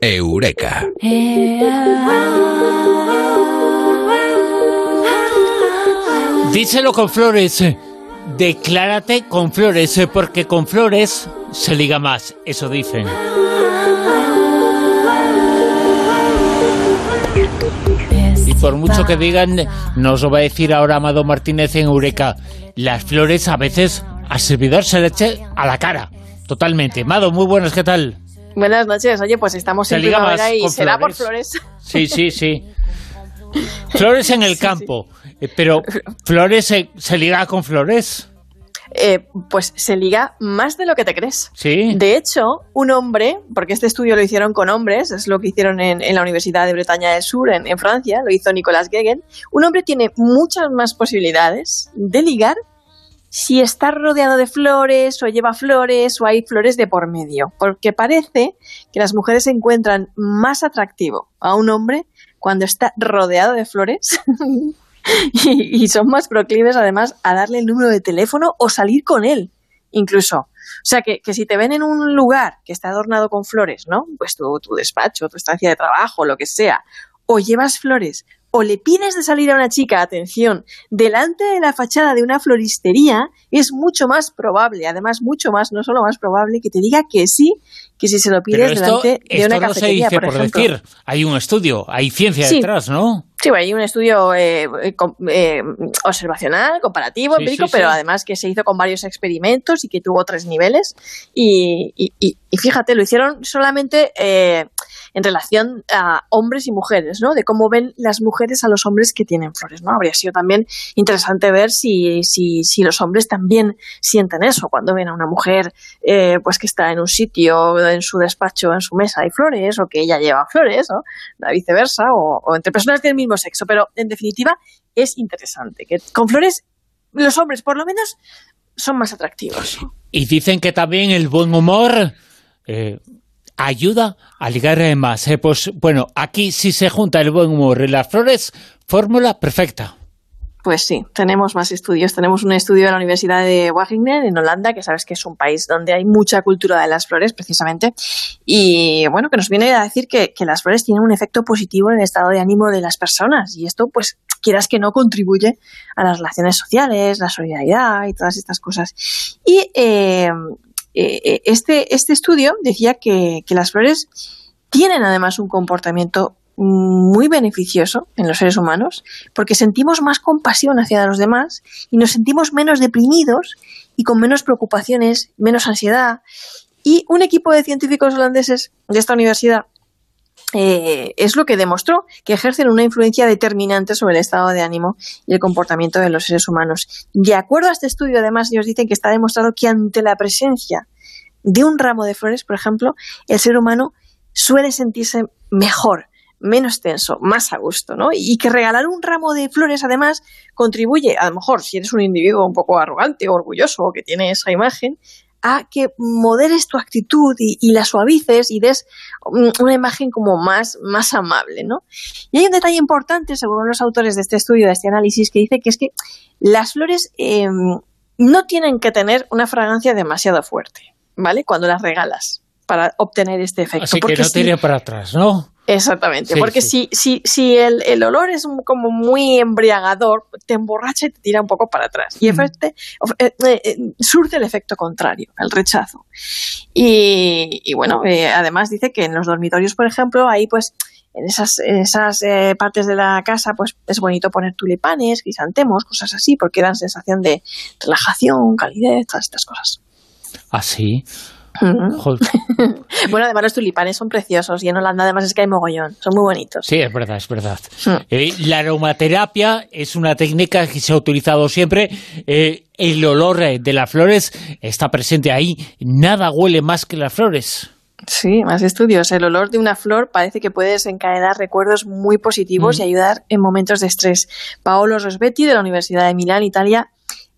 Eureka. Díselo con flores. Declárate con flores, porque con flores se liga más, eso dicen. Y por mucho que digan, nos lo va a decir ahora Amado Martínez en Eureka, las flores a veces al servidor se le eche a la cara, totalmente. Amado, muy buenas, ¿qué tal? Buenas noches, oye, pues estamos en primavera y será por flores. Sí, sí, sí. Flores en el campo, eh, pero flores se, se liga con flores. Eh, pues se liga más de lo que te crees. Sí. De hecho, un hombre, porque este estudio lo hicieron con hombres, es lo que hicieron en, en la Universidad de Bretaña del Sur, en, en, Francia, lo hizo Nicolas Gegen, un hombre tiene muchas más posibilidades de ligar si está rodeado de flores o lleva flores o hay flores de por medio, porque parece que las mujeres encuentran más atractivo a un hombre cuando está rodeado de flores y, y, son más proclives además a darle el número de teléfono o salir con él, incluso. O sea, que, que si te ven en un lugar que está adornado con flores, ¿no? Pues tu, tu despacho, tu estancia de trabajo, lo que sea, o llevas flores o le pides de salir a una chica, atención, delante de la fachada de una floristería, es mucho más probable, además mucho más, no solo más probable, que te diga que sí, que si se lo pides esto, delante de esto una no cafetería, se dice por, decir, hay un estudio, hay ciencia Sí. detrás, ¿no? Sí, hay un estudio eh, eh, eh, observacional, comparativo, Sí, empírico, sí, pero sí. además que se hizo con varios experimentos y que tuvo tres niveles. Y, y- y- y fíjate, lo hicieron solamente eh, en relación a hombres y mujeres, ¿no? De cómo ven las mujeres a los hombres que tienen flores, ¿no? Habría sido también interesante ver si, si, si los hombres también sienten eso cuando ven a una mujer eh, pues que está en un sitio, en su despacho, en su mesa hay flores, o que ella lleva flores, ¿no? la viceversa, o, o entre personas del mismo sexo. Pero en definitiva es interesante que con flores los hombres por lo menos son más atractivos. Y dicen que también el buen humor eh, ayuda a ligar más. eh. Pues bueno, aquí si se junta el buen humor y las flores, fórmula perfecta. Pues sí, tenemos más estudios. Tenemos un estudio de la Universidad de Wageningen en Holanda, que sabes que es un país donde hay mucha cultura de las flores, precisamente. Y bueno, que nos viene a decir que, las flores tienen un efecto positivo en el estado de ánimo de las personas. Y esto, pues, quieras que no, contribuye a las relaciones sociales, la solidaridad y todas estas cosas. Y eh, eh, este, este estudio decía que, que las flores tienen además un comportamiento muy beneficioso en los seres humanos porque sentimos más compasión hacia los demás y nos sentimos menos deprimidos y con menos preocupaciones, menos ansiedad. Y un equipo de científicos holandeses de esta universidad eh, es lo que demostró que ejercen una influencia determinante sobre el estado de ánimo y el comportamiento de los seres humanos. De acuerdo a este estudio, además, ellos dicen que está demostrado que ante la presencia de un ramo de flores, por ejemplo, el ser humano suele sentirse mejor, menos tenso, más a gusto, ¿no? Y que regalar un ramo de flores, además, contribuye, a lo mejor, si eres un individuo un poco arrogante o orgulloso o que tiene esa imagen, a que moderes tu actitud y, y la suavices y des un- una imagen como más, más amable, ¿no? Y hay un detalle importante, según los autores de este estudio, de este análisis, que dice que es que las flores eh, no tienen que tener una fragancia demasiado fuerte, ¿vale? Cuando las regalas para obtener este efecto. Así que Porque no si- tire para atrás, ¿no? Exactamente, Sí, porque sí. si, si, si el, el olor es como muy embriagador, te emborracha y te tira un poco para atrás. Y efecte- of- eh, eh, eh, surte el efecto contrario, el rechazo. Y, y bueno, eh, además dice que en los dormitorios, por ejemplo, ahí pues en esas, en esas eh, partes de la casa pues es bonito poner tulipanes, crisantemos, cosas así, porque dan sensación de relajación, calidez, todas estas cosas. Así. Ujú. Bueno, además los tulipanes son preciosos y en Holanda además es que hay mogollón, son muy bonitos. Sí, es verdad, es verdad. Mm. Eh, la aromaterapia es una técnica que se ha utilizado siempre. Eh, el olor eh, de las flores está presente ahí. Nada huele más que las flores. Sí, más estudios. El olor de una flor parece que puede desencadenar recuerdos muy positivos Mm. y ayudar en momentos de estrés. Paolo Rosbetti, de la Universidad de Milán, Italia,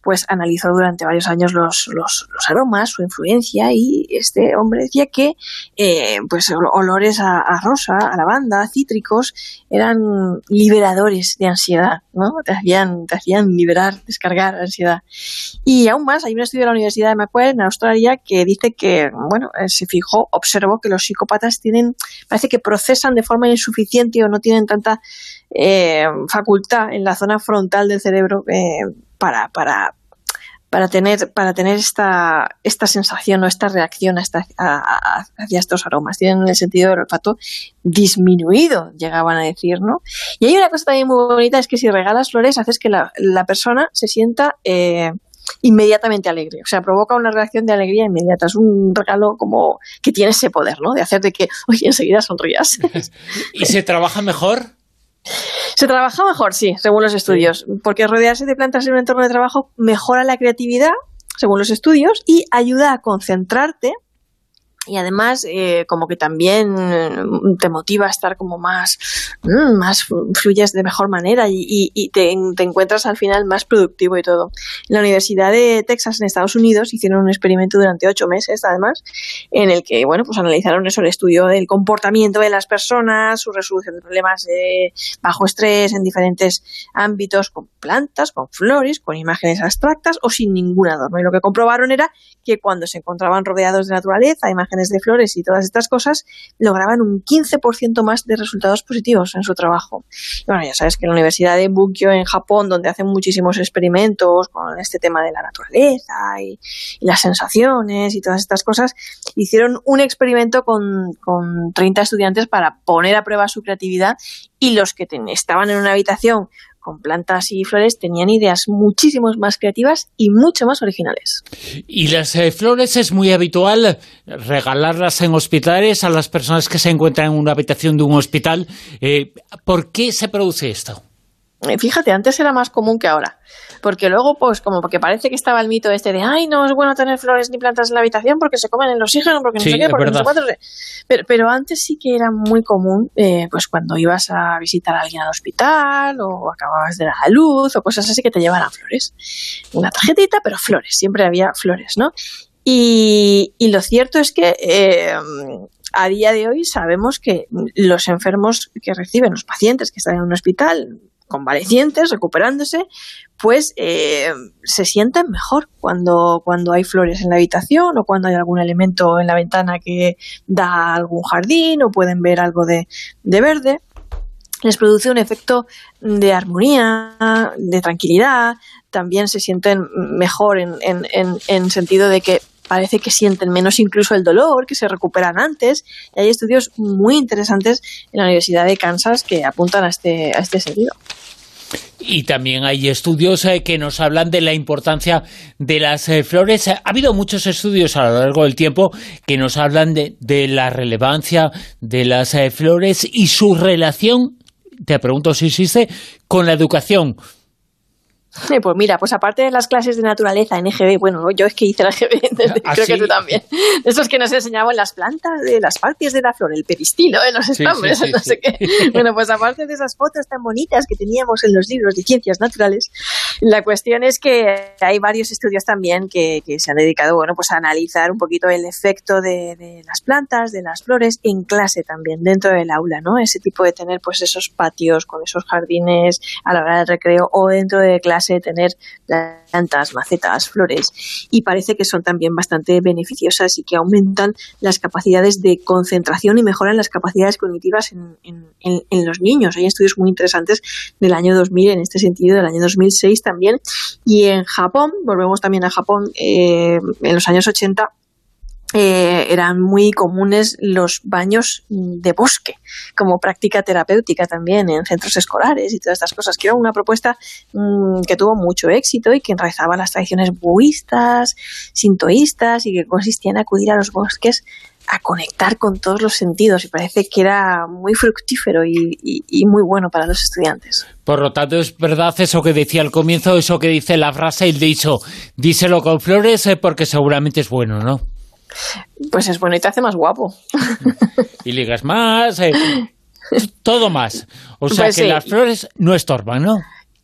pues analizó durante varios años los, los, aromas, su influencia y este hombre decía que eh, pues olores a, rosa, a lavanda, cítricos eran liberadores de ansiedad, ¿no? Te hacían, te hacían liberar, descargar ansiedad. Y aún más, hay un estudio de la Universidad de Macquarie en Australia que dice que, bueno, eh, se fijó, observó que los psicópatas tienen, parece que procesan de forma insuficiente o no tienen tanta eh, facultad en la zona frontal del cerebro para, para, para tener, para tener esta, esta sensación o esta reacción hacia estos aromas. Tienen el sentido del olfato disminuido, llegaban a decir, ¿no? Y hay una cosa también muy bonita, es que si regalas flores, haces que la, persona se sienta eh, inmediatamente alegre. O sea, provoca una reacción de alegría inmediata. Es un regalo como que tiene ese poder, ¿no? De hacer de que, oye, enseguida sonrías. ¿Y se trabaja mejor? Se trabaja mejor, sí, según los estudios, porque rodearse de plantas en un entorno de trabajo mejora la creatividad, según los estudios, y ayuda a concentrarte y además eh, como que también mm, te motiva a estar como más, mm, más fluyes de mejor manera y, te, encuentras al final más productivo y todo. En la Universidad de Texas en Estados Unidos hicieron un experimento durante ocho meses además en el que bueno pues analizaron eso el estudio del comportamiento de las personas, su resolución de problemas de bajo estrés en diferentes ámbitos con plantas, con flores, con imágenes abstractas o sin ningún adorno. Y lo que comprobaron era que cuando se encontraban rodeados de naturaleza, imágenes de flores y todas estas cosas, lograban un 15% más de resultados positivos en su trabajo. bueno, ya sabes que en la Universidad de Bukyo en Japón, donde hacen muchísimos experimentos con este tema de la naturaleza y, las sensaciones y todas estas cosas, hicieron un experimento con, con 30 estudiantes para poner a prueba su creatividad y los que estaban en una habitación con plantas y flores tenían ideas muchísimo más creativas y mucho más originales. Y las eh, flores es muy habitual regalarlas en hospitales a las personas que se encuentran en una habitación de un hospital. Eh, ¿Por qué se produce esto? Eh, fíjate, antes era más común que ahora porque luego, pues, como porque parece que estaba el mito este de, ay, no es bueno tener flores ni plantas en la habitación porque se comen el oxígeno, porque no sé qué, porque no sé cuánto. Pero, pero antes sí que era muy común, eh, pues, cuando ibas a visitar a alguien al hospital o acababas de dar a luz o cosas así que te llevaran flores. Una tarjetita, pero flores, siempre había flores, ¿no? Y, y lo cierto es que eh, a día de hoy sabemos que los enfermos que reciben, los pacientes que están en un hospital, convalecientes, recuperándose, pues eh, se sienten mejor cuando, cuando hay flores en la habitación o cuando hay algún elemento en la ventana que da algún jardín o pueden ver algo de, verde. Les produce un efecto de armonía, de tranquilidad, también se sienten mejor en, en, en, en sentido de que parece que sienten menos incluso el dolor, que se recuperan antes. Y hay estudios muy interesantes en la Universidad de Kansas que apuntan a este, a este sentido. Y también hay estudios eh, que nos hablan de la importancia de las eh, flores. Ha habido muchos estudios a lo largo del tiempo que nos hablan de, la relevancia de las eh, flores y su relación, te pregunto si existe, con la educación. Pues mira, pues aparte de las clases de naturaleza en EGB, bueno, yo es que hice la EGB, ¿Ah, creo que tú también. Esos que nos enseñaban las plantas de las partes de la flor, el peristilo, ¿eh? los estambres, no sé qué. Bueno, pues aparte de esas fotos tan bonitas que teníamos en los libros de ciencias naturales, la cuestión es que hay varios estudios también que, se han dedicado, bueno, pues a analizar un poquito el efecto de, las plantas, de las flores, en clase también, dentro del aula, ¿no? Ese tipo de tener pues esos patios con esos jardines a la hora del recreo o dentro de clase tener plantas, macetas, flores y parece que son también bastante beneficiosas y que aumentan las capacidades de concentración y mejoran las capacidades cognitivas en, los niños. Hay estudios muy interesantes del año 2000 en este sentido, del año 2006 también. Y en Japón, volvemos también a Japón, eh, en los años 80 eh, eran muy comunes los baños de bosque como práctica terapéutica también en centros escolares y todas estas cosas, que era una propuesta mm, que tuvo mucho éxito y que enraizaba las tradiciones budistas, sintoístas y que consistía en acudir a los bosques a conectar con todos los sentidos y parece que era muy fructífero y, muy bueno para los estudiantes. Por lo tanto, es verdad eso que decía al comienzo, eso que dice la frase, el dicho, díselo con flores eh, porque seguramente es bueno, ¿no? Pues es bueno y te hace más guapo. Y ligas más, eh, todo más. O sea pues que las flores no estorban, ¿no?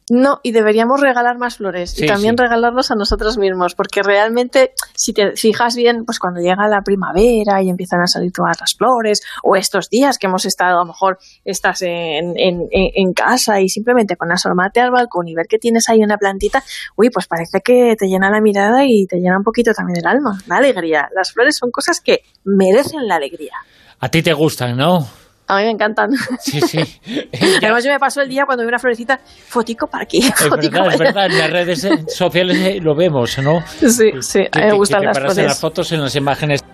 No, y deberíamos regalar más flores y también regalarlos a nosotros mismos, porque realmente, si te fijas bien, pues cuando llega la primavera y empiezan a salir todas las flores, o estos días que hemos estado, a lo mejor estás en, en, casa y simplemente con asomarte al balcón y ver que tienes ahí una plantita, uy, pues parece que te llena la mirada y te llena un poquito también el alma, la alegría. Las flores son cosas que merecen la alegría. A ti te gustan, ¿no? A mí me encantan. Sí, sí. Además, yo me paso el día cuando veo una florecita, fotico para aquí. Es verdad, es verdad. En las redes sociales lo vemos, ¿no? Sí, sí. A mí me gustan las las fotos, en las imágenes.